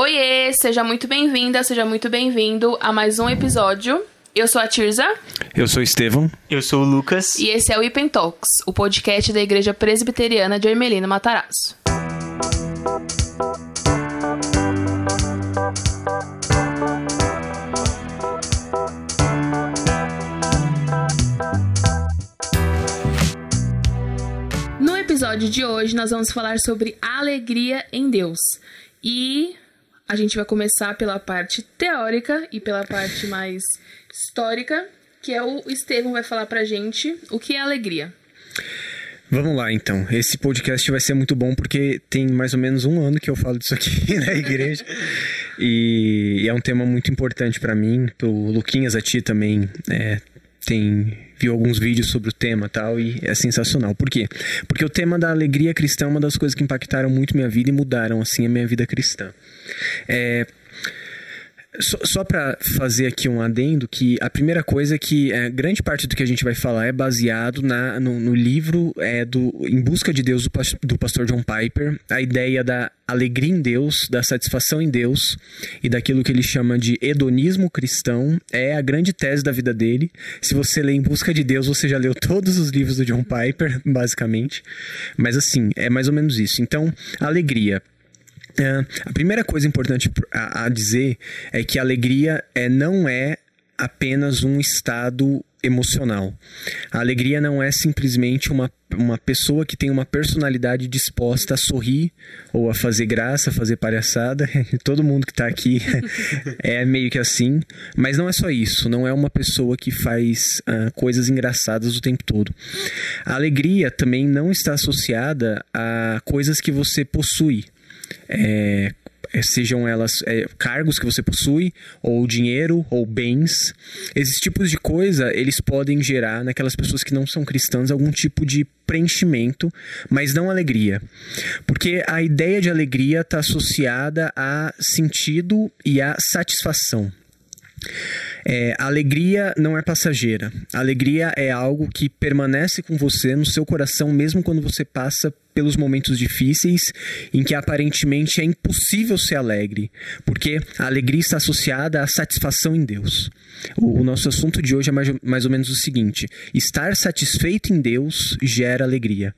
Oiê, seja muito bem-vinda, seja muito bem-vindo a mais um episódio. Eu sou a Tirza. Eu sou o Estevão. Eu sou o Lucas. E esse é o Ipen Talks, o podcast da Igreja Presbiteriana de Ermelino Matarazzo. No episódio de hoje, nós vamos falar sobre alegria em Deus. E a gente vai começar pela parte teórica e pela parte mais histórica, que é o Estevão vai falar pra gente o que é alegria. Vamos lá, então. Esse podcast vai ser muito bom porque tem mais ou menos um ano que eu falo disso aqui na igreja. e, é um tema muito importante para mim. O Luquinhas, a ti também é, tem viu alguns vídeos sobre o tema tal e é sensacional. Por quê? Porque o tema da alegria cristã é uma das coisas que impactaram muito minha vida e mudaram assim a minha vida cristã. É, só, só para fazer aqui um adendo, que a primeira coisa é que é, grande parte do que a gente vai falar é baseado na, no, no livro é, do Em Busca de Deus, do, do pastor John Piper, a ideia da alegria em Deus, da satisfação em Deus e daquilo que ele chama de hedonismo cristão, é a grande tese da vida dele. Se você lê Em Busca de Deus, você já leu todos os livros do John Piper, basicamente. Mas assim, é mais ou menos isso. Então, alegria A primeira coisa importante a, a, dizer é que a alegria é, não é apenas um estado emocional. A alegria não é simplesmente uma, uma pessoa que tem uma personalidade disposta a sorrir ou a fazer graça, a fazer palhaçada. Todo mundo que está aqui é meio que assim. Mas não é só isso. Não é uma pessoa que faz uh, coisas engraçadas o tempo todo. A alegria também não está associada a coisas que você possui é, é, sejam elas é, cargos que você possui, ou dinheiro, ou bens. Esses tipos de coisa, eles podem gerar naquelas pessoas que não são cristãs algum tipo de preenchimento, mas não alegria. Porque a ideia de alegria está associada a sentido e a satisfação. É, alegria não é passageira. Alegria é algo que permanece com você no seu coração, mesmo quando você passa pelos momentos difíceis em que aparentemente é impossível ser alegre, porque a alegria está associada à satisfação em Deus. O, nosso assunto de hoje é mais, mais ou menos o seguinte: estar satisfeito em Deus gera alegria.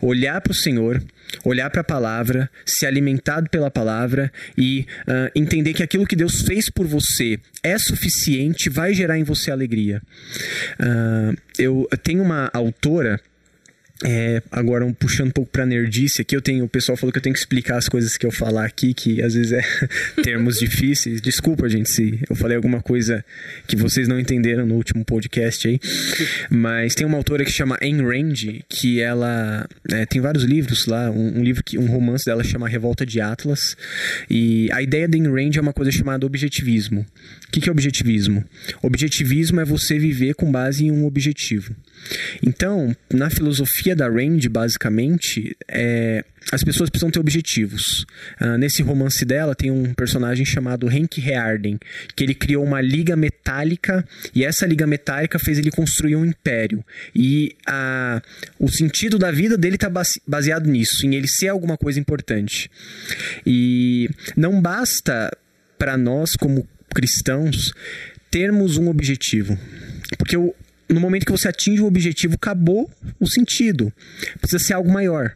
Olhar para o Senhor, olhar para a palavra, ser alimentado pela palavra e uh, entender que aquilo que Deus fez por você é suficiente, vai gerar em você alegria. Uh, eu tenho uma autora é, agora, um, puxando um pouco pra nerdice aqui, eu tenho, o pessoal falou que eu tenho que explicar as coisas que eu falar aqui, que às vezes é termos difíceis. Desculpa, gente, se eu falei alguma coisa que vocês não entenderam no último podcast aí. Mas tem uma autora que chama Ayn Rand, que ela é, tem vários livros lá, um, um, livro que um romance dela chama Revolta de Atlas. E a ideia da Ayn Rand é uma coisa chamada objetivismo. O que, que é objetivismo? Objetivismo é você viver com base em um objetivo. Então, na filosofia da Range, basicamente, é, as pessoas precisam ter objetivos. Uh, nesse romance dela tem um personagem chamado Hank Rearden, que ele criou uma liga metálica e essa liga metálica fez ele construir um império. E o sentido da vida dele está baseado nisso, em ele ser alguma coisa importante. E não basta para nós, como cristãos, termos um objetivo. Porque o, no momento que você atinge o objetivo, acabou o sentido. Precisa ser algo maior.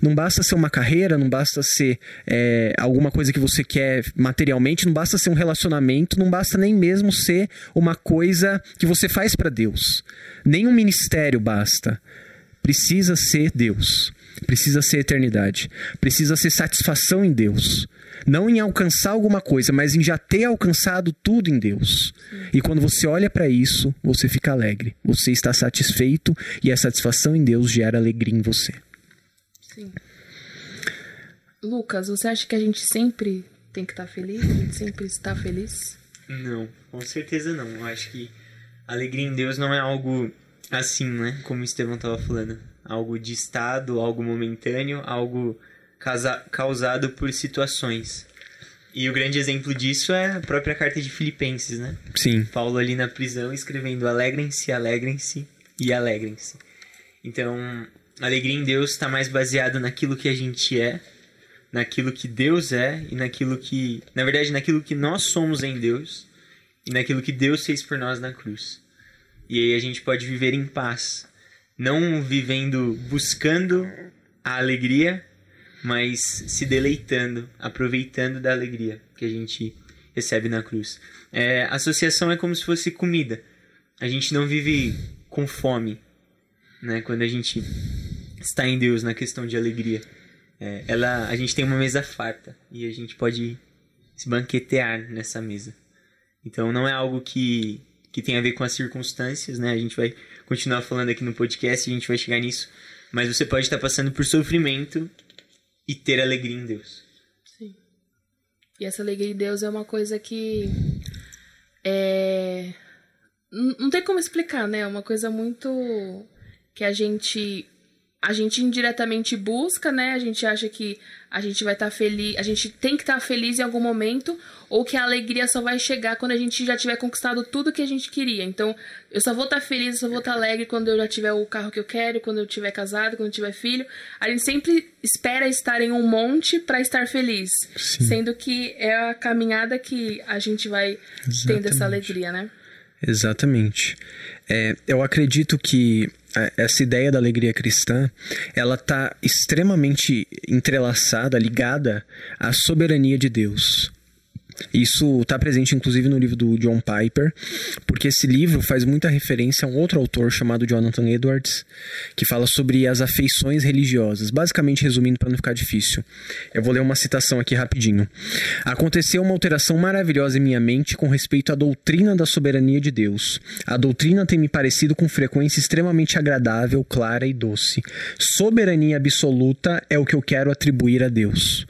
Não basta ser uma carreira, não basta ser é, alguma coisa que você quer materialmente, não basta ser um relacionamento, não basta nem mesmo ser uma coisa que você faz para Deus. Nem um ministério basta. Precisa ser Deus. Precisa ser eternidade. Precisa ser satisfação em Deus. Não em alcançar alguma coisa, mas em já ter alcançado tudo em Deus. E quando você olha para isso, você fica alegre. Você está satisfeito e a satisfação em Deus gera alegria em você. Sim. Lucas, você acha que a gente sempre tem que estar tá feliz? A gente sempre está feliz? Não, com certeza não. Eu acho que alegria em Deus não é algo assim, né? Como o Estevão estava falando. Algo de estado, algo momentâneo, algo causado por situações. E o grande exemplo disso é a própria carta de Filipenses, né? Sim. Paulo ali na prisão escrevendo alegrem-se, alegrem-se e alegrem-se. Então, a alegria em Deus está mais baseada naquilo que a gente é naquilo que Deus é e naquilo que, na verdade, naquilo que nós somos em Deus e naquilo que Deus fez por nós na cruz. E aí a gente pode viver em paz, não vivendo buscando a alegria, mas se deleitando, aproveitando da alegria que a gente recebe na cruz. É, associação é como se fosse comida. A gente não vive com fome, né? Quando a gente está em Deus na questão de alegria. É, ela, a gente tem uma mesa farta e a gente pode se banquetear nessa mesa. Então não é algo que, que tem a ver com as circunstâncias, né? A gente vai continuar falando aqui no podcast, a gente vai chegar nisso. Mas você pode estar passando por sofrimento e ter alegria em Deus. Sim. E essa alegria em Deus é uma coisa que é não tem como explicar, né? É uma coisa muito que a gente a gente indiretamente busca, né? A gente acha que a gente vai estar tá feliz, a gente tem que estar tá feliz em algum momento, ou que a alegria só vai chegar quando a gente já tiver conquistado tudo que a gente queria. Então, eu só vou estar tá feliz, eu só vou estar tá alegre quando eu já tiver o carro que eu quero, quando eu tiver casado, quando eu tiver filho. A gente sempre espera estar em um monte para estar feliz, Sim. sendo que é a caminhada que a gente vai Exatamente. tendo essa alegria, né? Exatamente. É, eu acredito que essa ideia da alegria cristã, ela está extremamente entrelaçada, ligada à soberania de Deus. Isso está presente inclusive no livro do John Piper, porque esse livro faz muita referência a um outro autor chamado Jonathan Edwards, que fala sobre as afeições religiosas. Basicamente, resumindo para não ficar difícil, eu vou ler uma citação aqui rapidinho. Aconteceu uma alteração maravilhosa em minha mente com respeito à doutrina da soberania de Deus. A doutrina tem me parecido com frequência extremamente agradável, clara e doce. Soberania absoluta é o que eu quero atribuir a Deus.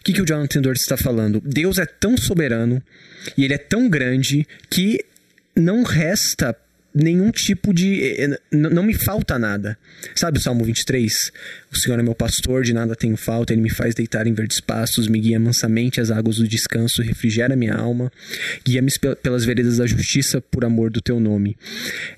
O que, que o Jonathan Edwards está falando? Deus é tão soberano e ele é tão grande que não resta nenhum tipo de. Eh, não me falta nada. Sabe o Salmo 23? O Senhor é meu pastor, de nada tenho falta, ele me faz deitar em verdes pastos, me guia mansamente às águas do descanso, refrigera minha alma, guia-me pelas veredas da justiça por amor do teu nome.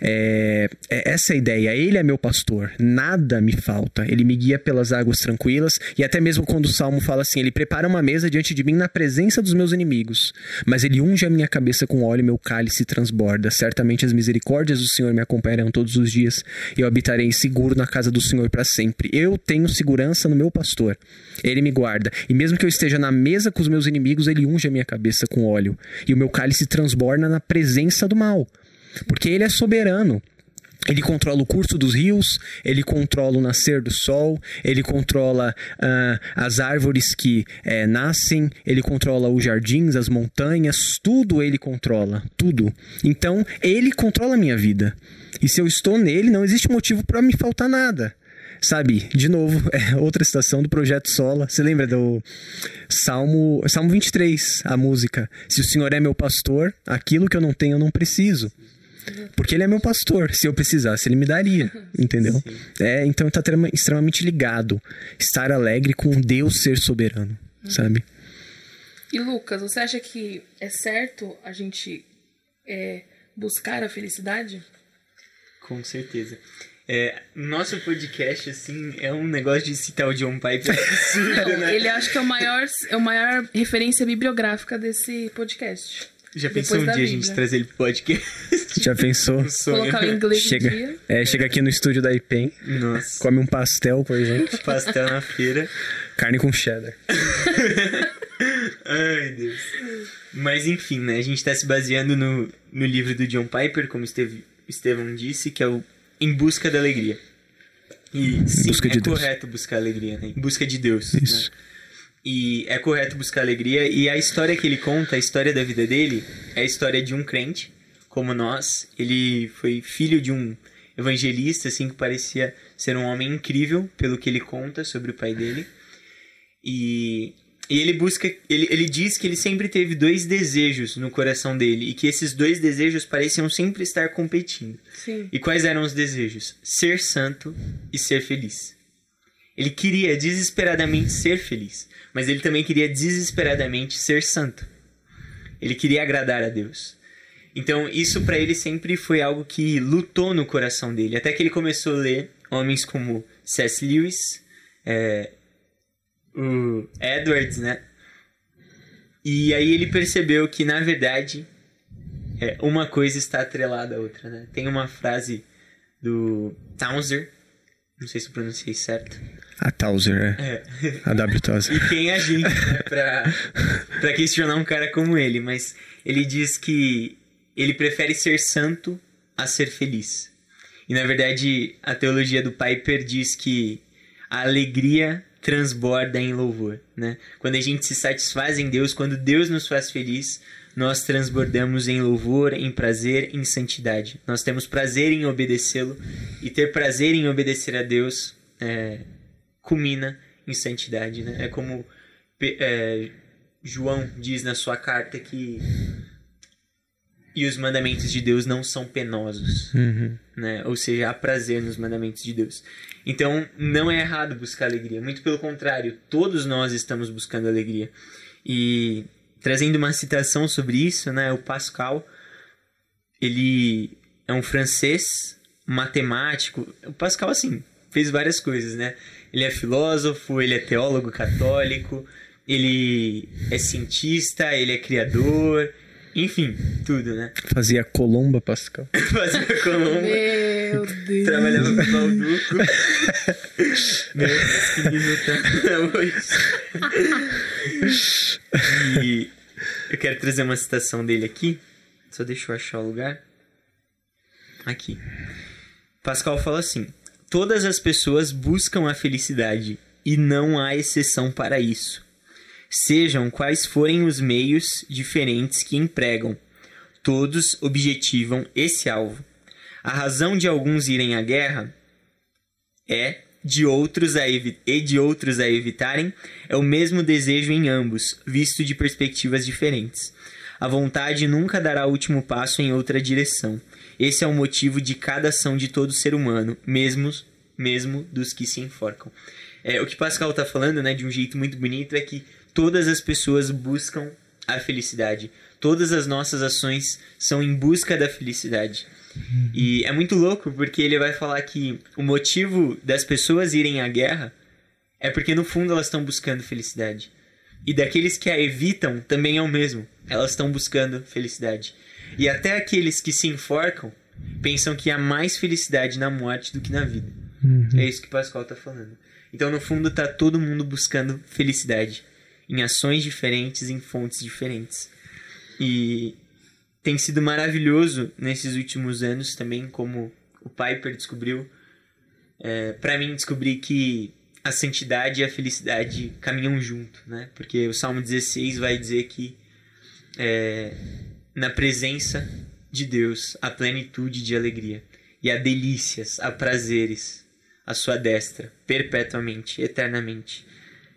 É, é essa a ideia. Ele é meu pastor, nada me falta. Ele me guia pelas águas tranquilas e até mesmo quando o salmo fala assim: ele prepara uma mesa diante de mim na presença dos meus inimigos, mas ele unge a minha cabeça com óleo meu cálice transborda. Certamente as misericórdias do Senhor me acompanharão todos os dias eu habitarei seguro na casa do Senhor para sempre. Eu tenho segurança no meu pastor. Ele me guarda. E mesmo que eu esteja na mesa com os meus inimigos, ele unge a minha cabeça com óleo. E o meu cálice transborda na presença do mal. Porque ele é soberano. Ele controla o curso dos rios, ele controla o nascer do sol, ele controla uh, as árvores que é, nascem, ele controla os jardins, as montanhas, tudo ele controla, tudo. Então, ele controla a minha vida. E se eu estou nele, não existe motivo para me faltar nada. Sabe, de novo, é outra citação do projeto Sola. Você lembra do Salmo, Salmo 23, a música? Se o Senhor é meu pastor, aquilo que eu não tenho eu não preciso. Porque ele é meu pastor. Se eu precisasse, ele me daria. Entendeu? É, então está extremamente ligado. Estar alegre com Deus ser soberano. Sabe? E Lucas, você acha que é certo a gente é, buscar a felicidade? Com certeza. É, nosso podcast, assim, é um negócio de citar o John Piper absurdo, Não, né? Ele acha que é o maior, é o maior referência bibliográfica desse podcast. Já pensou um dia Bíblia. a gente trazer ele pro podcast? Já pensou? Um Colocar o inglês chega, dia. É, chega aqui no estúdio da IPEM, Nossa. come um pastel com a gente. pastel na feira. Carne com cheddar. Ai, Deus. Mas enfim, né? A gente tá se baseando no, no livro do John Piper, como Esteve, Estevão disse, que é o em busca da alegria. E sim, busca é correto Deus. buscar alegria, né? Em busca de Deus. Isso. Né? E é correto buscar alegria. E a história que ele conta, a história da vida dele, é a história de um crente, como nós. Ele foi filho de um evangelista, assim, que parecia ser um homem incrível, pelo que ele conta sobre o pai dele. E e ele busca, ele, ele diz que ele sempre teve dois desejos no coração dele e que esses dois desejos pareciam sempre estar competindo. Sim. E quais eram os desejos? Ser santo e ser feliz. Ele queria desesperadamente ser feliz, mas ele também queria desesperadamente ser santo. Ele queria agradar a Deus. Então, isso para ele sempre foi algo que lutou no coração dele, até que ele começou a ler homens como C.S. Lewis, é, o Edwards, né? E aí ele percebeu que, na verdade, é, uma coisa está atrelada à outra, né? Tem uma frase do Townsend, não sei se eu pronunciei certo. A Towser, é. É. A W Towser. E quem é a gente né, pra, pra questionar um cara como ele? Mas ele diz que ele prefere ser santo a ser feliz. E na verdade, a teologia do Piper diz que a alegria transborda em louvor, né? Quando a gente se satisfaz em Deus, quando Deus nos faz feliz, nós transbordamos em louvor, em prazer, em santidade. Nós temos prazer em obedecê-lo e ter prazer em obedecer a Deus é, culmina em santidade, né? É como é, João diz na sua carta que e os mandamentos de Deus não são penosos, uhum. né? Ou seja, há prazer nos mandamentos de Deus. Então, não é errado buscar alegria. Muito pelo contrário, todos nós estamos buscando alegria. E trazendo uma citação sobre isso, né? O Pascal, ele é um francês matemático. O Pascal, assim, fez várias coisas, né? Ele é filósofo, ele é teólogo católico, ele é cientista, ele é criador, enfim, tudo, né? Fazia Colomba, Pascal. Fazia Colomba. Meu Deus. Trabalhava com Balduco. Meu Deus, que nível tá hoje. E eu quero trazer uma citação dele aqui. Só deixa eu achar o lugar. Aqui. Pascal fala assim: Todas as pessoas buscam a felicidade e não há exceção para isso sejam quais forem os meios diferentes que empregam. Todos objetivam esse alvo. A razão de alguns irem à guerra é de outros a e de outros a evitarem é o mesmo desejo em ambos, visto de perspectivas diferentes. A vontade nunca dará o último passo em outra direção. Esse é o motivo de cada ação de todo ser humano, mesmo, mesmo dos que se enforcam. É, o que Pascal está falando, né, de um jeito muito bonito, é que todas as pessoas buscam a felicidade. Todas as nossas ações são em busca da felicidade. Uhum. E é muito louco porque ele vai falar que o motivo das pessoas irem à guerra é porque no fundo elas estão buscando felicidade. E daqueles que a evitam também é o mesmo. Elas estão buscando felicidade. E até aqueles que se enforcam pensam que há mais felicidade na morte do que na vida. Uhum. É isso que Pascal está falando. Então, no fundo, tá todo mundo buscando felicidade em ações diferentes, em fontes diferentes. E tem sido maravilhoso nesses últimos anos também, como o Piper descobriu. É, para mim, descobrir que a santidade e a felicidade caminham junto, né? Porque o Salmo 16 vai dizer que é, na presença de Deus há plenitude de alegria e há delícias, há prazeres à sua destra, perpetuamente, eternamente.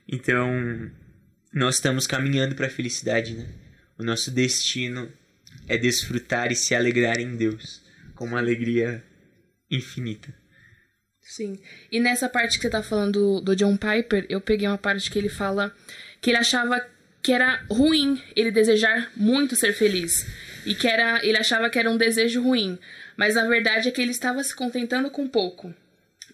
Então, nós estamos caminhando para a felicidade, né? O nosso destino é desfrutar e se alegrar em Deus com uma alegria infinita. Sim. E nessa parte que você tá falando do, John Piper, eu peguei uma parte que ele fala que ele achava que era ruim ele desejar muito ser feliz. E que era, ele achava que era um desejo ruim. Mas na verdade é que ele estava se contentando com pouco.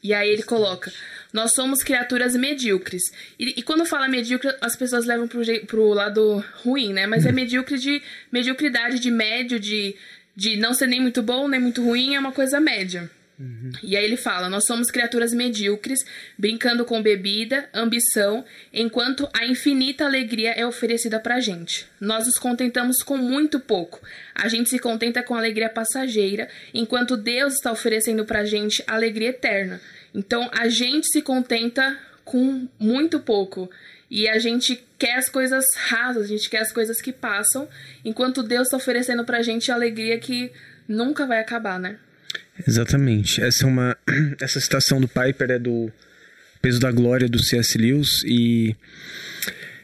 E aí ele coloca: nós somos criaturas medíocres. E, e quando fala medíocre, as pessoas levam pro, pro lado ruim, né? Mas é medíocre de mediocridade, de médio, de, de não ser nem muito bom, nem muito ruim, é uma coisa média. Uhum. E aí ele fala: Nós somos criaturas medíocres, brincando com bebida, ambição, enquanto a infinita alegria é oferecida pra gente. Nós nos contentamos com muito pouco. A gente se contenta com alegria passageira, enquanto Deus está oferecendo pra gente alegria eterna. Então a gente se contenta com muito pouco. E a gente quer as coisas rasas, a gente quer as coisas que passam, enquanto Deus está oferecendo pra gente alegria que nunca vai acabar, né? Exatamente. Essa é uma essa citação do Piper é do Peso da Glória do C.S. Lewis e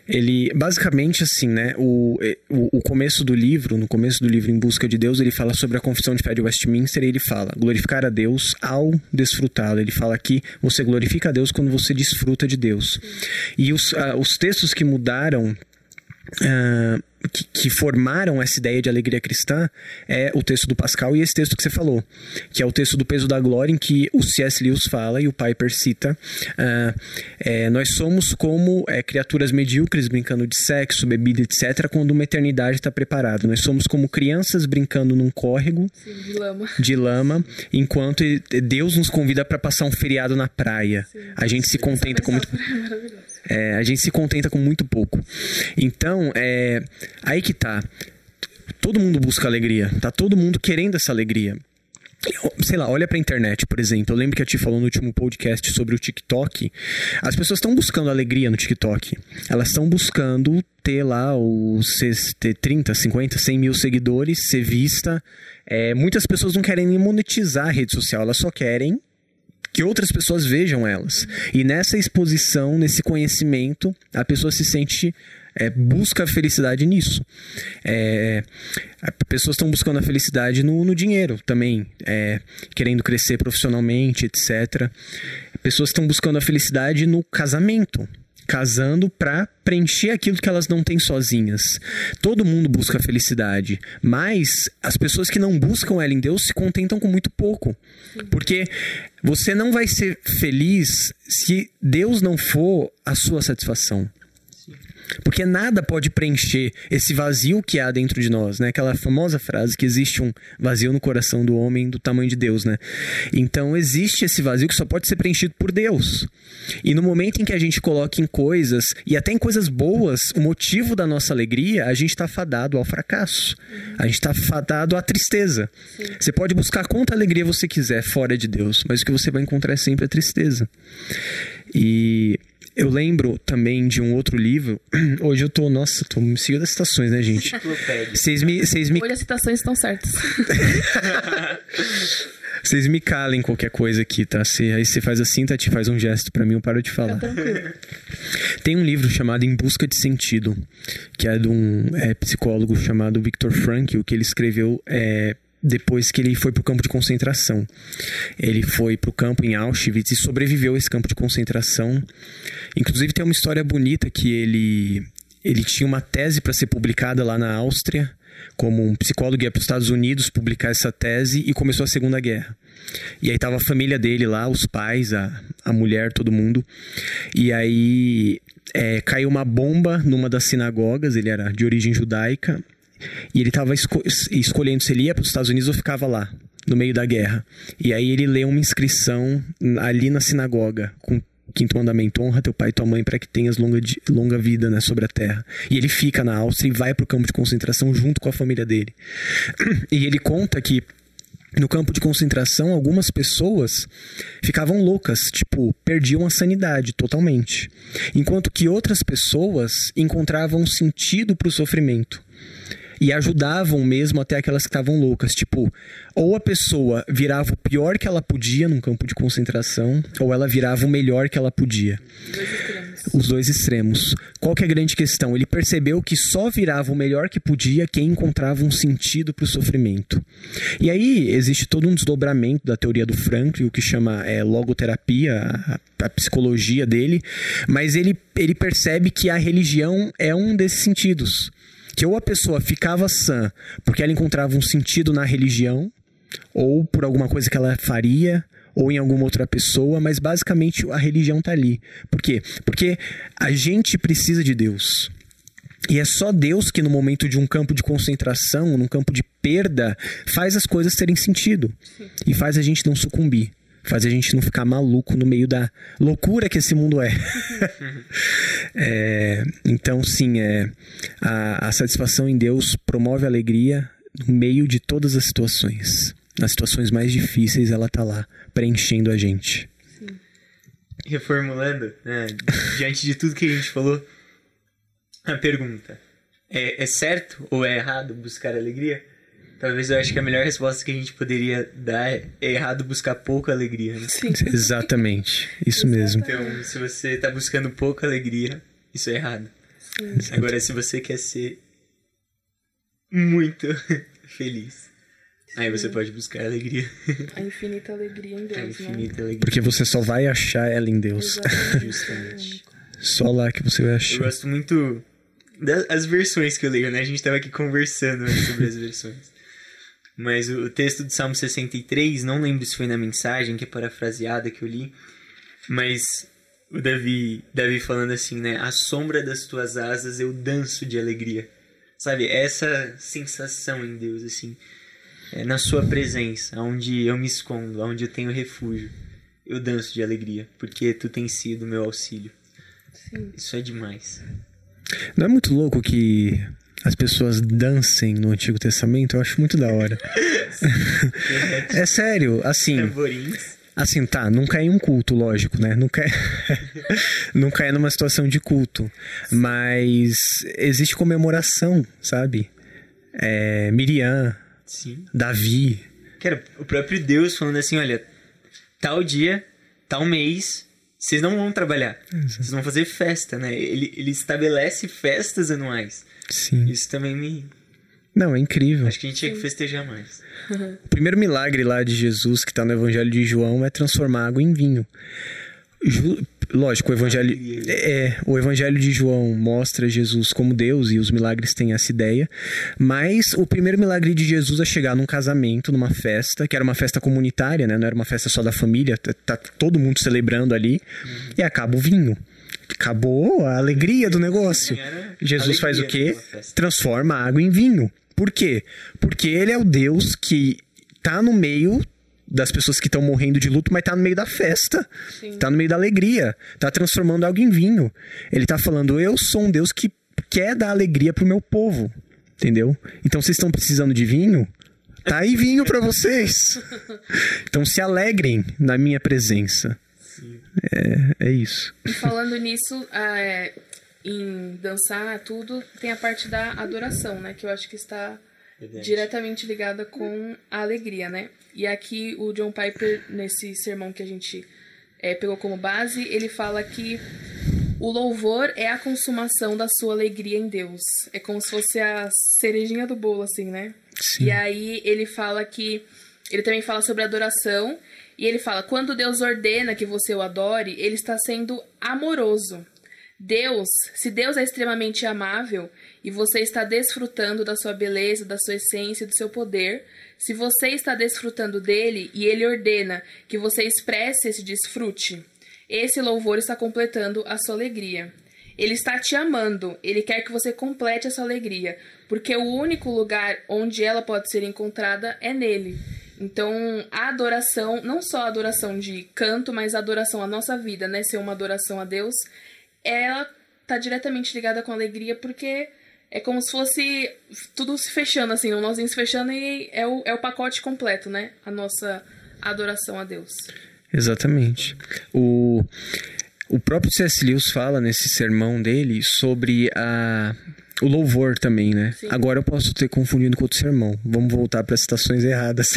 ele basicamente assim, né? O, o, o, começo do livro, no começo do livro Em Busca de Deus, ele fala sobre a confissão de fé de Westminster e ele fala glorificar a Deus ao desfrutá-lo. Ele fala que você glorifica a Deus quando você desfruta de Deus. E os, uh, os textos que mudaram. Uh, que, que formaram essa ideia de alegria cristã é o texto do Pascal e esse texto que você falou, que é o texto do peso da glória, em que o C.S. Lewis fala e o Piper cita: uh, é, nós somos como é, criaturas medíocres brincando de sexo, bebida, etc., quando uma eternidade está preparada. Nós somos como crianças brincando num córrego Sim, de lama. de lama, enquanto Deus nos convida para passar um feriado na praia. Sim. A gente se contenta com muito. É. É, a gente se contenta com muito pouco. Então, é, aí que tá. Todo mundo busca alegria. Tá todo mundo querendo essa alegria. Sei lá, olha pra internet, por exemplo. Eu lembro que a Ti falou no último podcast sobre o TikTok. As pessoas estão buscando alegria no TikTok. Elas estão buscando ter lá os ter 30, 50, 100 mil seguidores, ser vista. É, muitas pessoas não querem nem monetizar a rede social, elas só querem que outras pessoas vejam elas. E nessa exposição, nesse conhecimento, a pessoa se sente é, busca a felicidade nisso. É, pessoas estão buscando a felicidade no, no dinheiro também, é, querendo crescer profissionalmente, etc. Pessoas estão buscando a felicidade no casamento casando para preencher aquilo que elas não têm sozinhas. Todo mundo busca felicidade, mas as pessoas que não buscam ela em Deus se contentam com muito pouco. Porque você não vai ser feliz se Deus não for a sua satisfação. Porque nada pode preencher esse vazio que há dentro de nós, né? Aquela famosa frase que existe um vazio no coração do homem do tamanho de Deus, né? Então existe esse vazio que só pode ser preenchido por Deus. E no momento em que a gente coloca em coisas, e até em coisas boas, o motivo da nossa alegria, a gente está fadado ao fracasso. A gente está fadado à tristeza. Sim. Você pode buscar quanta alegria você quiser fora de Deus, mas o que você vai encontrar é sempre a tristeza. E eu lembro também de um outro livro. Hoje eu tô, nossa, tô me seguindo das citações, né, gente? Vocês me, vocês me. Hoje as citações estão certas. Vocês me calem qualquer coisa aqui, tá? Se, aí você faz assim, Tati, faz um gesto para mim, eu paro de falar. Tem um livro chamado Em Busca de Sentido, que é de um é, psicólogo chamado Viktor Frankl, que ele escreveu é, depois que ele foi para o campo de concentração. Ele foi para o campo em Auschwitz e sobreviveu a esse campo de concentração. Inclusive tem uma história bonita que ele ele tinha uma tese para ser publicada lá na Áustria, como um psicólogo ia para os Estados Unidos publicar essa tese e começou a Segunda Guerra. E aí tava a família dele lá, os pais, a, a mulher, todo mundo. E aí é, caiu uma bomba numa das sinagogas, ele era de origem judaica, e ele estava esco escolhendo se ele ia para os Estados Unidos ou ficava lá, no meio da guerra. E aí ele lê uma inscrição ali na sinagoga, com o quinto mandamento, honra teu pai e tua mãe para que tenhas longa, longa vida né, sobre a terra. E ele fica na Áustria e vai para o campo de concentração junto com a família dele. E ele conta que no campo de concentração, algumas pessoas ficavam loucas, tipo, perdiam a sanidade totalmente. Enquanto que outras pessoas encontravam sentido para o sofrimento e ajudavam mesmo até aquelas que estavam loucas. Tipo, ou a pessoa virava o pior que ela podia num campo de concentração, ou ela virava o melhor que ela podia. Os dois extremos. Qual que é a grande questão? Ele percebeu que só virava o melhor que podia quem encontrava um sentido para o sofrimento. E aí existe todo um desdobramento da teoria do Frankl, o que chama é, logoterapia, a, a psicologia dele, mas ele, ele percebe que a religião é um desses sentidos que ou a pessoa ficava sã porque ela encontrava um sentido na religião, ou por alguma coisa que ela faria, ou em alguma outra pessoa, mas basicamente a religião tá ali. Por quê? Porque a gente precisa de Deus. E é só Deus que, no momento de um campo de concentração, num campo de perda, faz as coisas terem sentido. Sim. E faz a gente não sucumbir faz a gente não ficar maluco no meio da loucura que esse mundo é. é então, sim, é, a, a satisfação em Deus promove a alegria no meio de todas as situações. Nas situações mais difíceis, ela está lá, preenchendo a gente. Sim. Reformulando, né, diante de tudo que a gente falou, a pergunta: é, é certo ou é errado buscar alegria? Talvez eu acho que a melhor resposta que a gente poderia dar é, errado buscar pouca alegria. Né? Sim. Exatamente. Isso mesmo. Então, se você está buscando pouca alegria, isso é errado. Sim. Agora, se você quer ser muito feliz, aí você pode buscar alegria. A infinita alegria em Deus. A né? infinita né? alegria. Porque você só vai achar ela em Deus. Justamente. Só lá que você vai achar. Eu gosto muito das versões que eu leio, né? A gente tava aqui conversando sobre as versões. Mas o, texto do Salmo 63, não lembro se foi na mensagem, que é parafraseada que eu li, mas o Davi, Davi falando assim, né? A sombra das tuas asas eu danço de alegria. Sabe? Essa sensação em Deus, assim. É na sua presença, onde eu me escondo, onde eu tenho refúgio. Eu danço de alegria, porque tu tens sido meu auxílio. Sim. Isso é demais. Não é muito louco que as pessoas dancem no Antigo Testamento? Eu acho muito da hora. é sério, assim. Tamborins. Assim, tá, nunca é em um culto, lógico, né? Nunca é, nunca é numa situação de culto. Mas existe comemoração, sabe? É, Miriam, Sim. Davi. Cara, o próprio Deus falando assim, olha, tal dia, tal mês, vocês não vão trabalhar. Vocês vão fazer festa, né? Ele, ele estabelece festas anuais. Sim. Isso também me... Não, é incrível. Acho que a gente tinha que festejar mais. O primeiro milagre lá de Jesus, que está no Evangelho de João, é transformar água em vinho. Ju- Lógico, o evangelho, Alegria. é, o evangelho de João mostra Jesus como Deus e os milagres têm essa ideia. Mas o primeiro milagre de Jesus é chegar num casamento, numa festa, que era uma festa comunitária, né? Não era uma festa só da família, tá, tá todo mundo celebrando ali, e acaba o vinho. Acabou a alegria do negócio. Jesus faz o quê? Transforma a água em vinho. Por quê? Porque ele é o Deus que tá no meio das pessoas que estão morrendo de luto, mas tá no meio da festa. Sim. Tá no meio da alegria. Tá transformando algo em vinho. Ele tá falando: Eu sou um Deus que quer dar alegria pro meu povo. Entendeu? Então vocês estão precisando de vinho? Tá aí vinho pra vocês. Então se alegrem na minha presença. É, é isso. E falando nisso, ah, é, em dançar, tudo, tem a parte da adoração, né? Que eu acho que está Verdade. diretamente ligada com a alegria, né? E aqui o John Piper, nesse sermão que a gente é, pegou como base, ele fala que o louvor é a consumação da sua alegria em Deus. É como se fosse a cerejinha do bolo, assim, né? Sim. E aí ele fala que. Ele também fala sobre adoração. E ele fala: quando Deus ordena que você o adore, ele está sendo amoroso. Deus, se Deus é extremamente amável e você está desfrutando da sua beleza, da sua essência, do seu poder, se você está desfrutando dele e ele ordena que você expresse esse desfrute, esse louvor está completando a sua alegria. Ele está te amando, ele quer que você complete essa alegria, porque o único lugar onde ela pode ser encontrada é nele. Então, a adoração, não só a adoração de canto, mas a adoração à nossa vida, né? Ser uma adoração a Deus, ela tá diretamente ligada com a alegria, porque é como se fosse tudo se fechando, assim, um nozinho se fechando e é o, é o pacote completo, né? A nossa adoração a Deus. Exatamente. O, o próprio C.S. Lewis fala nesse sermão dele sobre a, o louvor também, né? Sim. Agora eu posso ter confundido com outro sermão. Vamos voltar para as citações erradas.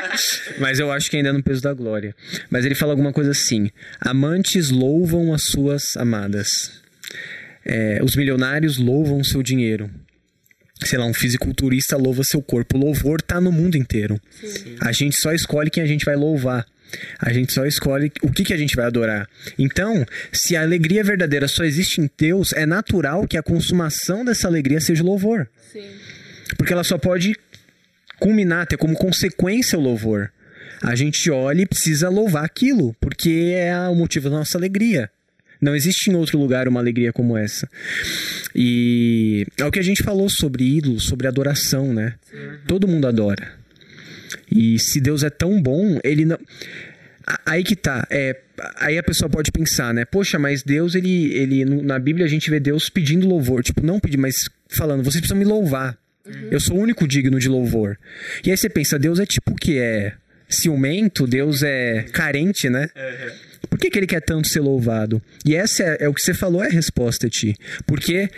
Mas eu acho que ainda é no peso da glória. Mas ele fala alguma coisa assim: Amantes louvam as suas amadas. É, os milionários louvam seu dinheiro. Sei lá, um fisiculturista louva seu corpo. O louvor tá no mundo inteiro. A gente só escolhe quem a gente vai louvar. A gente só escolhe o que, que a gente vai adorar. Então, se a alegria verdadeira só existe em Deus, é natural que a consumação dessa alegria seja louvor. Sim. Porque ela só pode culminar, ter como consequência o louvor. A gente olha e precisa louvar aquilo, porque é o motivo da nossa alegria. Não existe em outro lugar uma alegria como essa. E é o que a gente falou sobre ídolos, sobre adoração, né? Todo mundo adora. E se Deus é tão bom, ele não. Aí que tá. É, aí a pessoa pode pensar, né? Poxa, mas Deus, ele, ele. Na Bíblia a gente vê Deus pedindo louvor. Tipo, não pedir, mas falando, vocês precisam me louvar. Eu sou o único digno de louvor. E aí você pensa, Deus é tipo o que? É ciumento? Deus é carente, né? Por que, que ele quer tanto ser louvado? E essa é, é o que você falou, é a resposta, Ti. Porque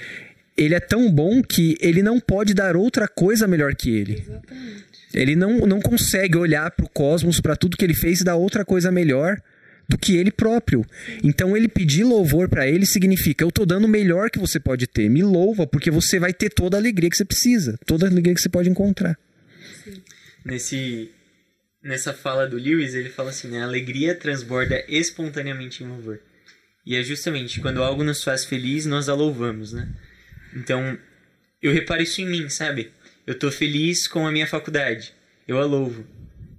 ele é tão bom que ele não pode dar outra coisa melhor que ele. Exatamente. Ele não, não consegue olhar para o cosmos, para tudo que ele fez e dar outra coisa melhor do que ele próprio. Então ele pedir louvor para ele significa eu tô dando o melhor que você pode ter. Me louva porque você vai ter toda a alegria que você precisa, toda a alegria que você pode encontrar. Nesse, nessa fala do Lewis, ele fala assim, né? A alegria transborda espontaneamente em louvor. E é justamente quando algo nos faz feliz, nós a louvamos, né? Então, eu reparo isso em mim, sabe? Eu tô feliz com a minha faculdade. Eu a louvo.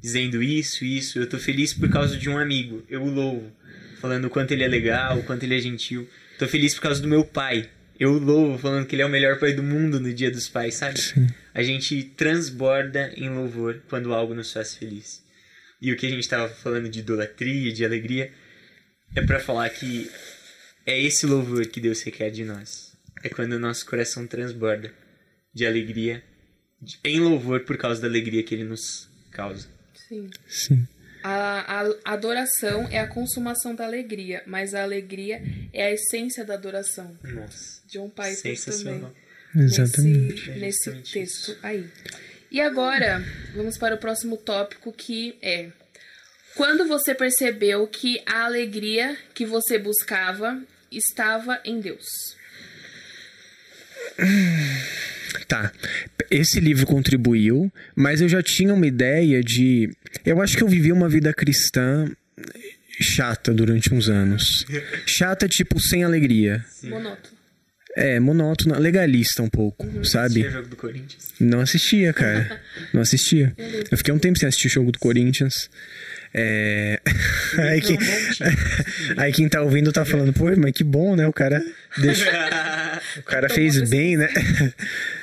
Dizendo isso, isso. Eu tô feliz por causa de um amigo. Eu o louvo. Falando o quanto ele é legal, o quanto ele é gentil. Tô feliz por causa do meu pai. Eu o louvo, falando que ele é o melhor pai do mundo no dia dos pais, sabe? Sim. A gente transborda em louvor quando algo nos faz feliz. E o que a gente tava falando de idolatria, de alegria, é para falar que é esse louvor que Deus requer de nós. É quando o nosso coração transborda de alegria, em louvor por causa da alegria que ele nos causa. Sim. Sim. A, a adoração é a consumação da alegria, mas a alegria é a essência da adoração. Nossa, John Piper sensacional. também. Exatamente. Nesse, nesse justamente texto aí. E agora, vamos para o próximo tópico que é quando você percebeu que a alegria que você buscava estava em Deus. Tá. Esse livro contribuiu, mas eu já tinha uma ideia de. Eu acho que eu vivi uma vida cristã chata durante uns anos. Chata, tipo, sem alegria. Monótono. É, monótona, legalista um pouco, Tinha sabe? jogo do Corinthians. Não assistia, cara. Não assistia. Eu fiquei um tempo sem assistir o jogo do Corinthians. É... Aí, quem... Aí quem tá ouvindo tá falando, pô, mas que bom, né? O cara deixa... O cara fez bem, né?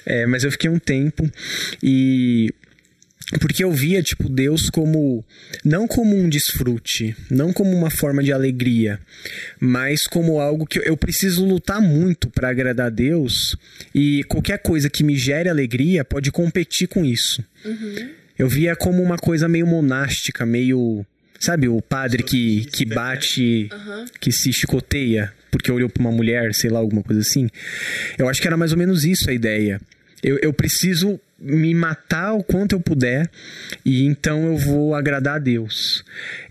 É, mas eu fiquei um tempo e. Porque eu via, tipo, Deus como. Não como um desfrute, não como uma forma de alegria, mas como algo que eu- preciso lutar muito para agradar a Deus e qualquer coisa que me gere alegria pode competir com isso. Eu via como uma coisa meio monástica, meio. Sabe, o padre que, que bate, que se chicoteia porque olhou pra uma mulher, sei lá, alguma coisa assim. Eu acho que era mais ou menos isso a ideia. Eu, eu preciso me matar o quanto eu puder e então eu vou agradar a Deus.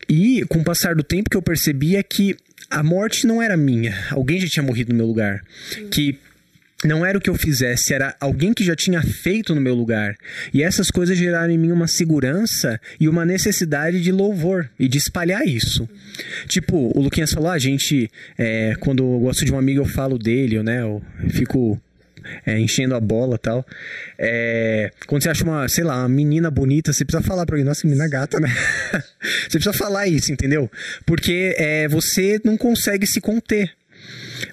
E com o passar do tempo que eu percebi é que a morte não era minha. Alguém já tinha morrido no meu lugar. Que não era o que eu fizesse, era alguém que já tinha feito no meu lugar. E essas coisas geraram em mim uma segurança e uma necessidade de louvor e de espalhar isso. Tipo, o Luquinhas falou, a gente, é, quando eu gosto de um amigo, eu falo dele, né? Eu fico é, enchendo a bola tal. É, quando você acha uma, sei lá, uma menina bonita, você precisa falar pra alguém, nossa, menina gata, né? você precisa falar isso, entendeu? Porque é, você não consegue se conter.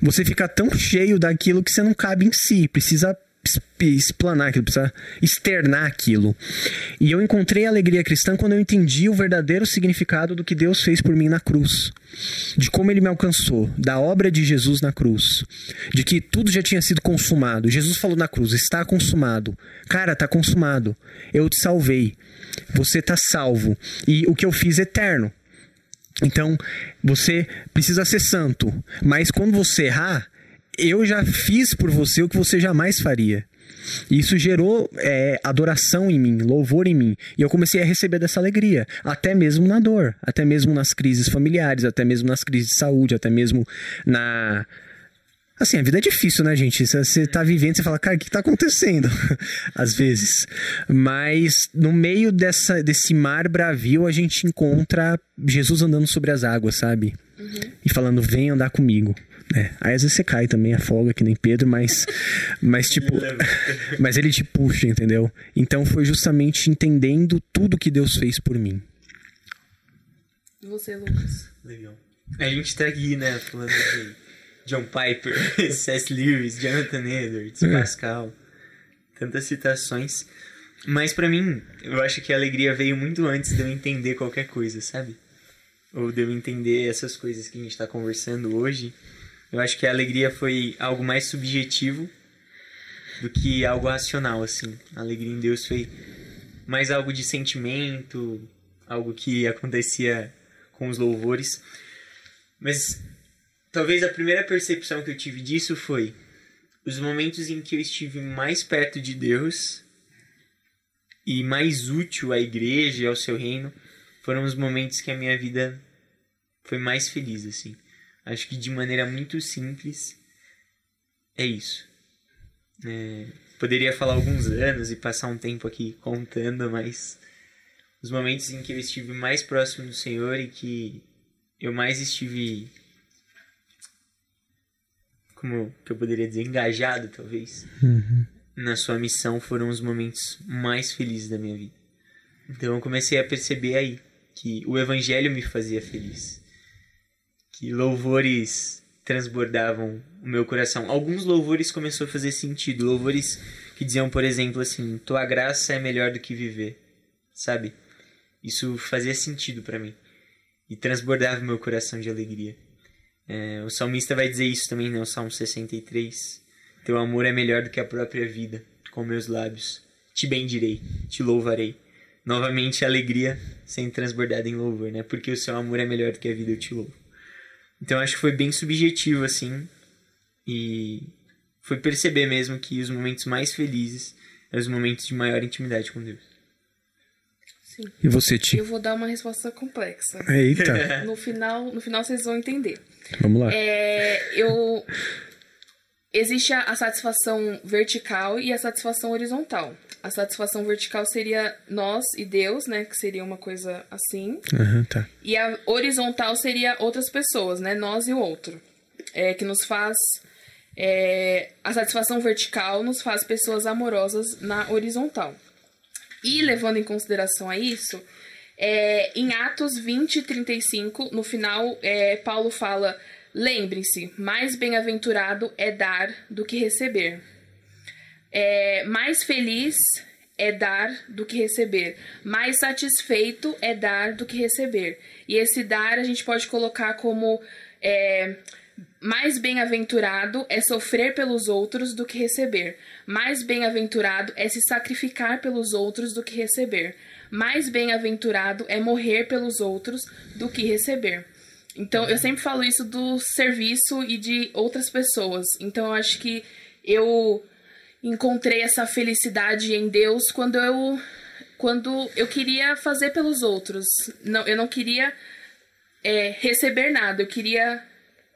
Você fica tão cheio daquilo que você não cabe em si, precisa explanar aquilo, precisa externar aquilo. E eu encontrei a alegria cristã quando eu entendi o verdadeiro significado do que Deus fez por mim na cruz. De como ele me alcançou, da obra de Jesus na cruz. De que tudo já tinha sido consumado. Jesus falou na cruz: está consumado. Cara, está consumado. Eu te salvei. Você está salvo. E o que eu fiz é eterno. Então, você precisa ser santo. Mas quando você errar, eu já fiz por você o que você jamais faria. E Isso gerou é, adoração em mim, louvor em mim. E eu comecei a receber dessa alegria. Até mesmo na dor, até mesmo nas crises familiares, até mesmo nas crises de saúde, até mesmo na. Assim, a vida é difícil, né, gente? Você- tá vivendo, você fala, cara, o que tá acontecendo? Às vezes. Mas no meio dessa, desse mar bravio, a gente encontra Jesus andando sobre as águas, sabe? E falando, vem andar comigo. Né? Aí às vezes você cai também, afoga, que nem Pedro, mas, mas tipo, mas ele te puxa, entendeu? Então foi justamente entendendo tudo que Deus fez por mim. E você, Lucas? Legal. A gente tá aqui, né, falando de John Piper, C.S. Lewis, Jonathan Edwards, É. Pascal. Tantas citações. Mas pra mim, eu acho que a alegria veio muito antes de eu entender qualquer coisa, sabe? Ou de eu entender essas coisas que a gente tá conversando hoje. Eu acho que a alegria foi algo mais subjetivo do que algo racional, assim. A alegria em Deus foi mais algo de sentimento, algo que acontecia com os louvores. Mas talvez a primeira percepção que eu tive disso foi os momentos em que eu estive mais perto de Deus e mais útil à igreja e ao seu reino foram os momentos que a minha vida foi mais feliz, assim. Acho que de maneira muito simples é isso. É, poderia falar alguns anos e passar um tempo aqui contando, mas os momentos em que eu estive mais próximo do Senhor e que eu mais estive como que eu poderia dizer, engajado, talvez, Uhum. na sua missão, foram os momentos mais felizes da minha vida. Então eu comecei a perceber aí que o evangelho me fazia feliz. Que louvores transbordavam o meu coração. Alguns louvores começou a fazer sentido, louvores que diziam, por exemplo, assim, tua graça é melhor do que viver, sabe? Isso fazia sentido para mim e transbordava o meu coração de alegria. É, o salmista vai dizer isso também né? Salmo 63. Teu amor é melhor do que a própria vida, com meus lábios. Te bendirei, te louvarei. Novamente a alegria sendo transbordada em louvor, né? Porque o seu amor é melhor do que a vida, eu te louvo. Então acho que foi bem subjetivo assim. E foi perceber mesmo que os momentos mais felizes eram os momentos de maior intimidade com Deus. Sim. E você, Ti? Eu vou dar uma resposta complexa. Eita, No final, no final vocês vão entender. vamos lá. É, eu existe a, a satisfação vertical e a satisfação horizontal. A satisfação vertical seria nós e Deus, né, que seria uma coisa assim. Aham, tá. E a horizontal seria outras pessoas, né, nós e o outro, é, que nos faz é, a satisfação vertical nos faz pessoas amorosas na horizontal. E levando em consideração a isso, é, em Atos 20, 35, no final, é, Paulo fala: Lembre-se, mais bem-aventurado é dar do que receber. É, mais feliz é dar do que receber. Mais satisfeito é dar do que receber. E esse dar a gente pode colocar como. É, mais bem-aventurado é sofrer pelos outros do que receber. Mais bem-aventurado é se sacrificar pelos outros do que receber. Mais bem-aventurado é morrer pelos outros do que receber. Então, eu sempre falo isso do serviço e de outras pessoas. Então, eu acho que eu encontrei essa felicidade em Deus quando eu quando eu queria fazer pelos outros. Não, eu não queria é, receber nada, eu queria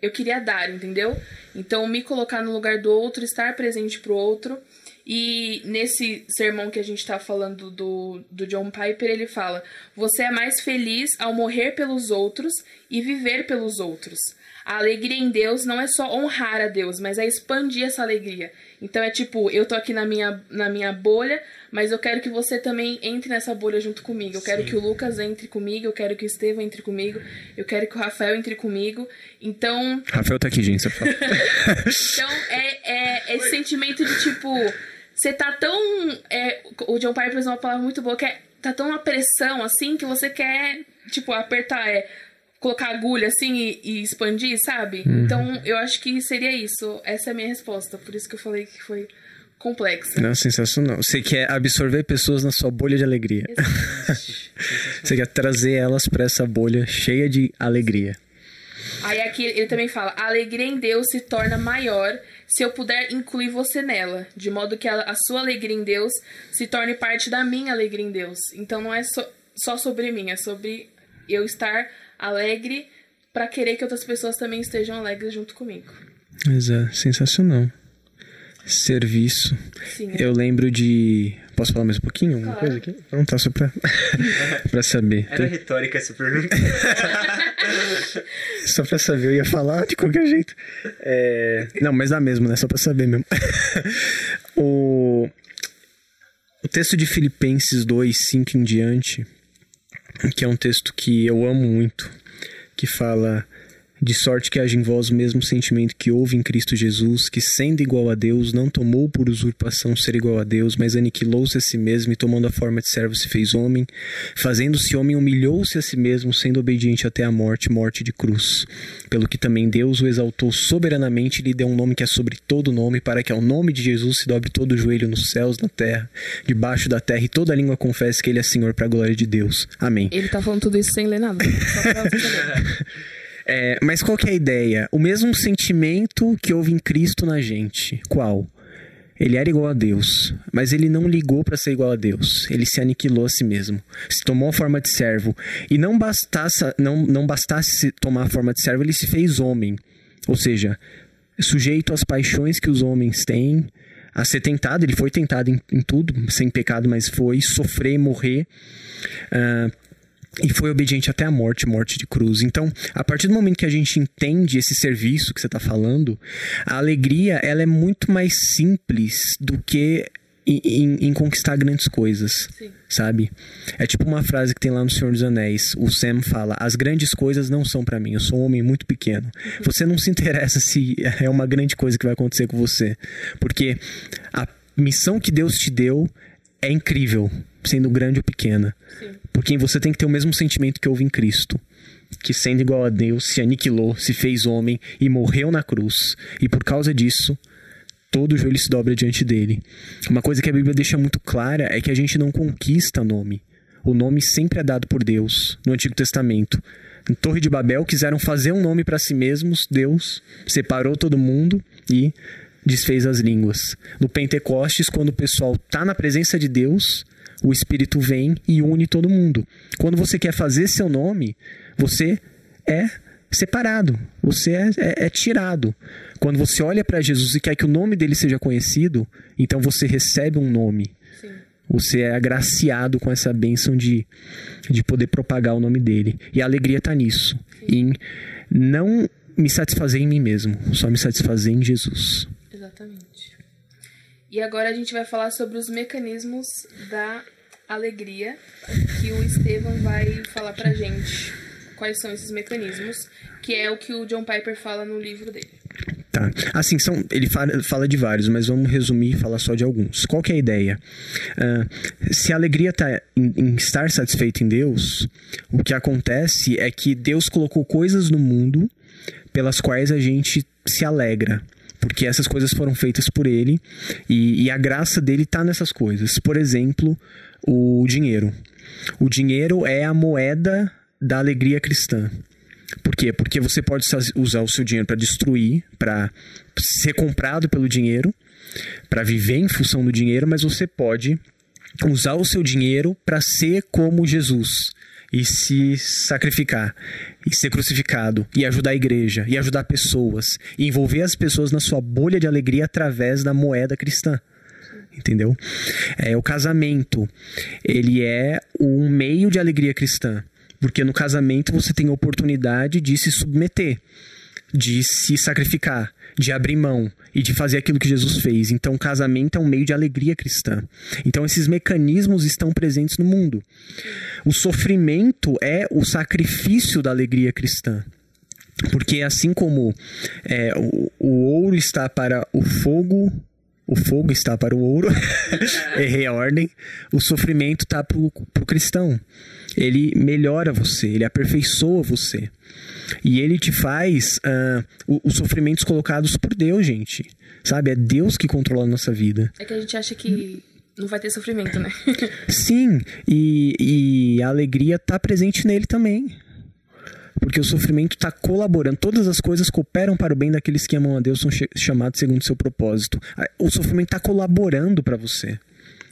eu queria dar, entendeu? Então, me colocar no lugar do outro, estar presente pro outro. E nesse sermão que a gente tá falando do, do John Piper, ele fala: Você é mais feliz ao morrer pelos outros e viver pelos outros. A alegria em Deus não é só honrar a Deus, mas é expandir essa alegria. Então é tipo, eu tô aqui na minha, na minha bolha, mas eu quero que você também entre nessa bolha junto comigo. Eu quero Sim. que o Lucas entre comigo, eu quero que o Estevam entre comigo, eu quero que o Rafael entre comigo. Então, Rafael tá aqui, gente. Então é, é esse sentimento de tipo, você tá tão. é, o John Piper usa uma palavra muito boa que é tá tão uma pressão assim que você quer, tipo, apertar, é. Colocar agulha assim e, e expandir, sabe? Então eu acho que seria isso. Essa é a minha resposta. Por isso que eu falei que foi complexa. Não, sensacional. Você quer absorver pessoas na sua bolha de alegria. Você quer trazer elas pra essa bolha cheia de alegria. Aí aqui ele também fala: a alegria em Deus se torna maior se eu puder incluir você nela, de modo que a, a sua alegria em Deus se torne parte da minha alegria em Deus. Então não é só, só sobre mim, é sobre eu estar alegre para querer que outras pessoas também estejam alegres junto comigo. Exato, sensacional. Serviço. Sim, Eu lembro de. Posso falar mais um pouquinho? Alguma Claro. coisa aqui? Não, tá só pra, pra saber. Era retórica essa pergunta. Só pra saber, eu ia falar de qualquer jeito. É, Não, mas dá mesmo, né? Só pra saber mesmo. o... o texto de Filipenses 2, 5 em diante, que é um texto que eu amo muito, que fala. De sorte que haja em vós o mesmo sentimento que houve em Cristo Jesus, que sendo igual a Deus, não tomou por usurpação ser igual a Deus, mas aniquilou-se a si mesmo e tomando a forma de servo se fez homem. Fazendo-se homem, humilhou-se a si mesmo, sendo obediente até a morte, morte de cruz. Pelo que também Deus o exaltou soberanamente e lhe deu um nome que é sobre todo nome, para que ao nome de Jesus se dobre todo o joelho nos céus, na terra, debaixo da terra, e toda língua confesse que ele é Senhor para a glória de Deus. Amém. Ele tá falando tudo isso sem ler nada. Só pra você. É, mas qual que é a ideia? O mesmo sentimento que houve em Cristo na gente. Qual? Ele era igual a Deus, mas ele não ligou para ser igual a Deus. Ele se aniquilou a si mesmo. Se tomou a forma de servo. E não bastasse, não, não bastasse se tomar a forma de servo, ele se fez homem. Ou seja, sujeito às paixões que os homens têm, a ser tentado. Ele foi tentado em, em tudo, sem pecado, mas foi sofrer, morrer. Ah, e foi obediente até a morte, morte de cruz. Então, a partir do momento que a gente entende esse serviço que você está falando, a alegria ela é muito mais simples do que em, em, em conquistar grandes coisas, Sim. sabe? É tipo uma frase que tem lá no Senhor dos Anéis. O Sam fala: "As grandes coisas não são para mim. Eu sou um homem muito pequeno. Você não se interessa se é uma grande coisa que vai acontecer com você, porque a missão que Deus te deu é incrível, sendo grande ou pequena. Sim. Porque você tem que ter o mesmo sentimento que houve em Cristo. Que sendo igual a Deus, se aniquilou, se fez homem e morreu na cruz. E por causa disso, todo joelho se dobra diante dele. Uma coisa que a Bíblia deixa muito clara é que a gente não conquista nome. O nome sempre é dado por Deus no Antigo Testamento. Em Torre de Babel quiseram fazer um nome para si mesmos, Deus separou todo mundo e desfez as línguas. No Pentecostes, quando o pessoal tá na presença de Deus, o Espírito vem e une todo mundo. Quando você quer fazer seu nome, você é separado, você é, é- é tirado. Quando você olha para Jesus e quer que o nome dele seja conhecido, então você recebe um nome. Sim. Você é agraciado com essa bênção de, de poder propagar o nome dele. E a alegria está nisso. Em não me satisfazer em mim mesmo, só me satisfazer em Jesus. Exatamente. E agora a gente vai falar sobre os mecanismos da alegria que o Estevam vai falar pra gente. Quais são esses mecanismos, que é o que o John Piper fala no livro dele. Tá. Assim, são, ele fala, fala de vários, mas vamos resumir e falar só de alguns. Qual que é a ideia? Ah, se a alegria está em, em estar satisfeito em Deus, o que acontece é que Deus colocou coisas no mundo pelas quais a gente se alegra. Porque essas coisas foram feitas por ele e, e a graça dele está nessas coisas. Por exemplo, o dinheiro. O dinheiro é a moeda da alegria cristã. Por quê? Porque você pode sa- usar o seu dinheiro para destruir, para ser comprado pelo dinheiro, para viver em função do dinheiro, mas você pode usar o seu dinheiro para ser como Jesus e se sacrificar e ser crucificado e ajudar a igreja e ajudar pessoas e envolver as pessoas na sua bolha de alegria através da moeda cristã. Entendeu? É, o casamento, ele é um meio de alegria cristã. Porque no casamento você tem a oportunidade de se submeter, de se sacrificar, de abrir mão e de fazer aquilo que Jesus fez. Então, o casamento é um meio de alegria cristã. Então, esses mecanismos estão presentes no mundo. O sofrimento é o sacrifício da alegria cristã. Porque assim como é, o, o ouro está para o fogo, o fogo está para o ouro, errei a ordem, o sofrimento está para o cristão. Ele melhora você, ele aperfeiçoa você. E ele te faz o- os sofrimentos colocados por Deus, gente. Sabe? É Deus que controla a nossa vida. É que a gente acha que não vai ter sofrimento, né? Sim, e, e a alegria está presente nele também. Porque o sofrimento está colaborando. Todas as coisas cooperam para o bem daqueles que amam a Deus, são chamados segundo o seu propósito. O sofrimento está colaborando para você.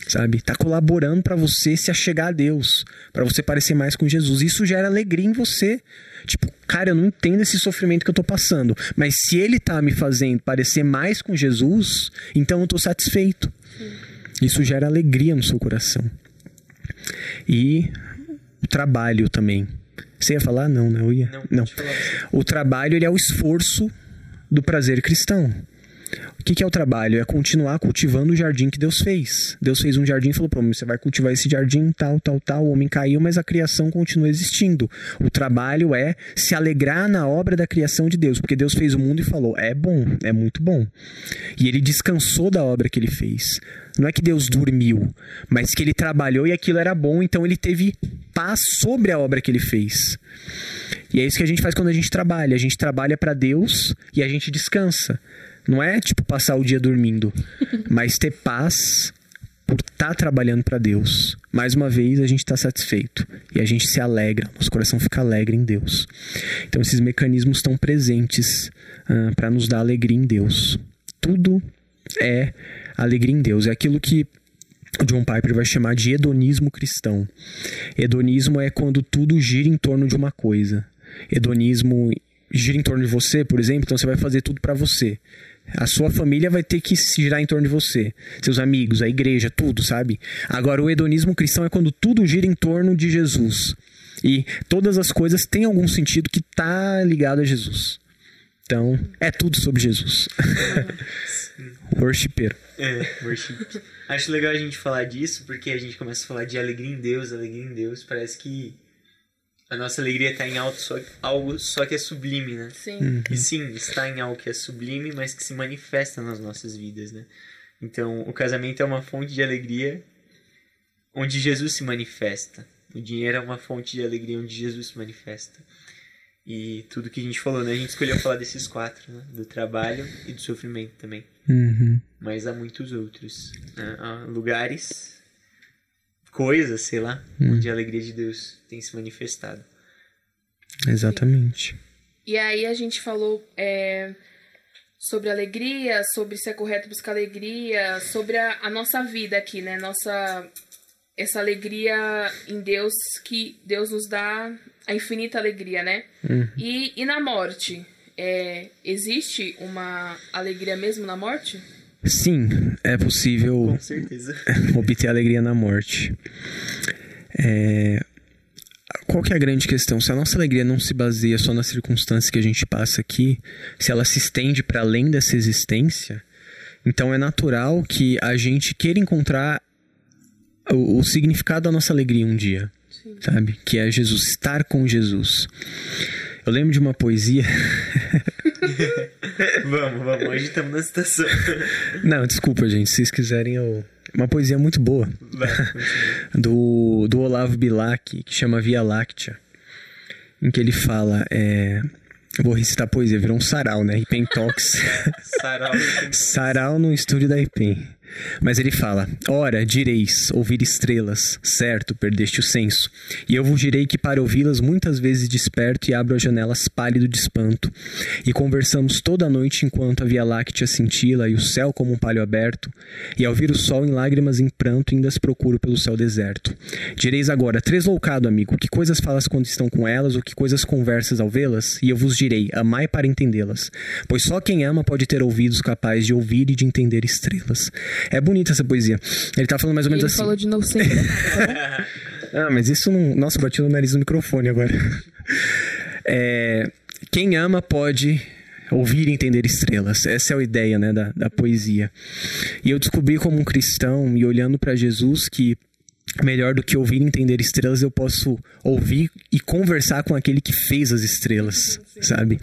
Sabe? Está colaborando para você se achegar a Deus, para você parecer mais com Jesus. Isso gera alegria em você. Tipo, cara, eu não entendo esse sofrimento que eu tô passando, mas se ele tá me fazendo parecer mais com Jesus, então eu tô satisfeito. Isso gera alegria no seu coração. E o trabalho também. Você ia falar? Não, né? Eu ia. Não, falar. O trabalho ele é o esforço do prazer cristão. O que, que é o trabalho? É continuar cultivando o jardim que Deus fez. Deus fez um jardim e falou: Pô, você vai cultivar esse jardim, tal, tal, tal. O homem caiu, mas a criação continua existindo. O trabalho é se alegrar na obra da criação de Deus, porque Deus fez o mundo e falou: É bom, é muito bom. E ele descansou da obra que ele fez. Não é que Deus dormiu, mas que ele trabalhou e aquilo era bom, então ele teve paz sobre a obra que ele fez. E é isso que a gente faz quando a gente trabalha. A gente trabalha para Deus e a gente descansa. Não é tipo passar o dia dormindo, mas ter paz por estar trabalhando para Deus. Mais uma vez a gente está satisfeito e a gente se alegra, nosso coração fica alegre em Deus. Então esses mecanismos estão presentes para nos dar alegria em Deus. Tudo é alegria em Deus. É aquilo que John Piper vai chamar de hedonismo cristão. Hedonismo é quando tudo gira em torno de uma coisa. Hedonismo gira em torno de você, por exemplo, então você vai fazer tudo para você. A sua família vai ter que se girar em torno de você, seus amigos, a igreja, tudo, sabe? Agora o hedonismo cristão é quando tudo gira em torno de Jesus. E todas as coisas têm algum sentido que tá ligado a Jesus. Então, é tudo sobre Jesus. Worshipper. É, worship. Acho legal a gente falar disso, porque a gente começa a falar de alegria em Deus, alegria em Deus. Parece que a nossa alegria está em algo só, algo só que é sublime, né? Sim. E sim, está em algo que é sublime, mas que se manifesta nas nossas vidas, né? Então, o casamento é uma fonte de alegria onde Jesus se manifesta. O dinheiro é uma fonte de alegria onde Jesus se manifesta. E tudo que a gente falou, né? A gente escolheu falar desses quatro, né? Do trabalho e do sofrimento também. Uhum. Mas há muitos outros. né? Há lugares, coisas, sei lá, Hum. onde a alegria de Deus tem se manifestado. Exatamente. E aí a gente falou é, sobre alegria, sobre se é correto buscar alegria, sobre a, a nossa vida aqui, né? Nossa essa alegria em Deus que Deus nos dá a infinita alegria, né? E, e na morte, é, existe uma alegria mesmo na morte? Sim, é possível obter alegria na morte. É, Qual que é a grande questão? Se a nossa alegria não se baseia só nas circunstâncias que a gente passa aqui, se ela se estende para além dessa existência, então é natural que a gente queira encontrar o, o significado da nossa alegria um dia, sabe? Que é Jesus, estar com Jesus. Eu lembro de uma poesia. vamos, vamos. Hoje estamos na situação. Não, desculpa, gente. Se vocês quiserem, eu. Uma poesia muito boa. Vai, do, do Olavo Bilac, que chama Via Láctea, em que ele fala. É, eu vou recitar a poesia, virou um sarau, né? Ipen Talks. Sarau. sarau no estúdio da Ipen. Mas ele fala: Ora, direis, ouvir estrelas, certo, perdeste o senso. E eu vos direi que para ouvi-las muitas vezes desperto e abro as janelas pálido de espanto. E conversamos toda a noite enquanto a Via Láctea cintila e o céu como um palho aberto. E ao vir o sol em lágrimas em pranto, ainda as procuro pelo céu deserto. Direis agora, tresloucado, amigo, que coisas falas quando estão com elas, ou que coisas conversas ao vê-las? E eu vos direi, amai para entendê-las. Pois só quem ama pode ter ouvidos capazes de ouvir e de entender estrelas. É bonita essa poesia. Ele tá falando mais ou menos Ele assim. falou de novo sem errar, Ah, mas isso não. Nossa, bati no nariz do microfone agora. É, quem ama pode ouvir e entender estrelas. Essa é a ideia né, da, da poesia. E eu descobri como um cristão e olhando para Jesus que melhor do que ouvir e entender estrelas, eu posso ouvir e conversar com aquele que fez as estrelas, sabe?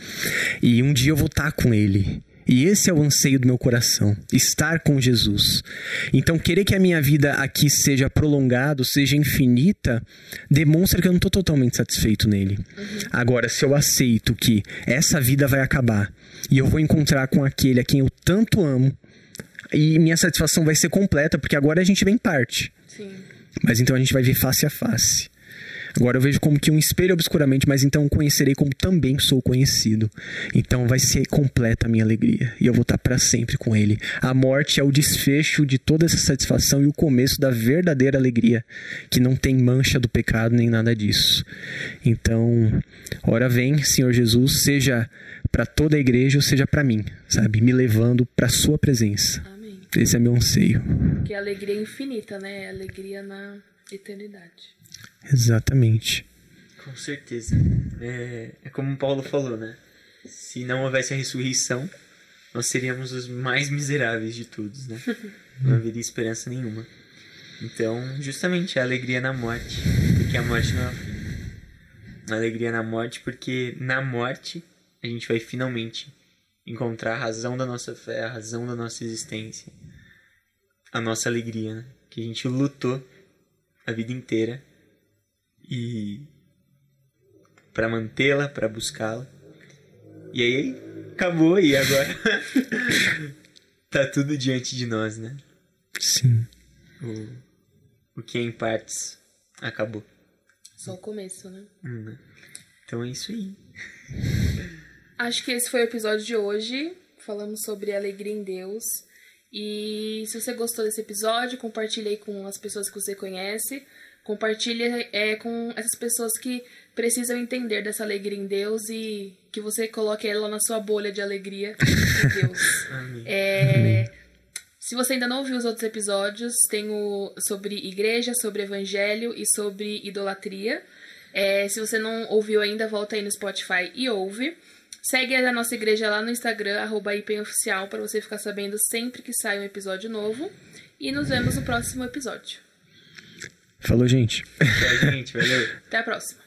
E um dia eu vou estar com ele. E esse é o anseio do meu coração, estar com Jesus. Então, querer que a minha vida aqui seja prolongada, seja infinita, demonstra que eu não estou totalmente satisfeito nele. Agora, se eu aceito que essa vida vai acabar e eu vou encontrar com aquele a quem eu tanto amo, e minha satisfação vai ser completa, porque agora a gente vem em parte. Sim. Mas então a gente vai ver face a face. Agora eu vejo como que um espelho obscuramente, mas então conhecerei como também sou conhecido. Então vai ser completa a minha alegria e eu vou estar para sempre com ele. A morte é o desfecho de toda essa satisfação e o começo da verdadeira alegria, que não tem mancha do pecado nem nada disso. Então, ora vem, Senhor Jesus, seja para toda a igreja ou seja para mim, sabe, me levando para sua presença. Amém. Esse é meu anseio. Que alegria infinita, né? Alegria na eternidade. Exatamente. Com certeza. É, é como Paulo falou, né? Se não houvesse a ressurreição, nós seríamos os mais miseráveis de todos, né? Não haveria esperança nenhuma. Então, justamente, a alegria na morte, porque a morte não é o fim. A alegria na morte, porque na morte a gente vai finalmente encontrar a razão da nossa fé, a razão da nossa existência, a nossa alegria, né? Que a gente lutou a vida inteira e para mantê-la, para buscá-la. E aí acabou e agora tá tudo diante de nós, né? Sim. O, o que é em partes acabou. Só o começo, né? Hum? Então é isso aí. Acho que esse foi o episódio de hoje. Falamos sobre alegria em Deus. E se você gostou desse episódio, compartilhe aí com as pessoas que você conhece. Compartilhe é, com essas pessoas que precisam entender dessa alegria em Deus e que você coloque ela na sua bolha de alegria em Deus. Amém. É, se você ainda não ouviu os outros episódios, tem o sobre igreja, sobre evangelho e sobre idolatria. É, se você não ouviu ainda, volta aí no Spotify e ouve. Segue a nossa igreja lá no Instagram, arroba IPENOficial, para você ficar sabendo sempre que sai um episódio novo. E nos vemos no próximo episódio. Falou, gente. Gente. Valeu. Até a próxima.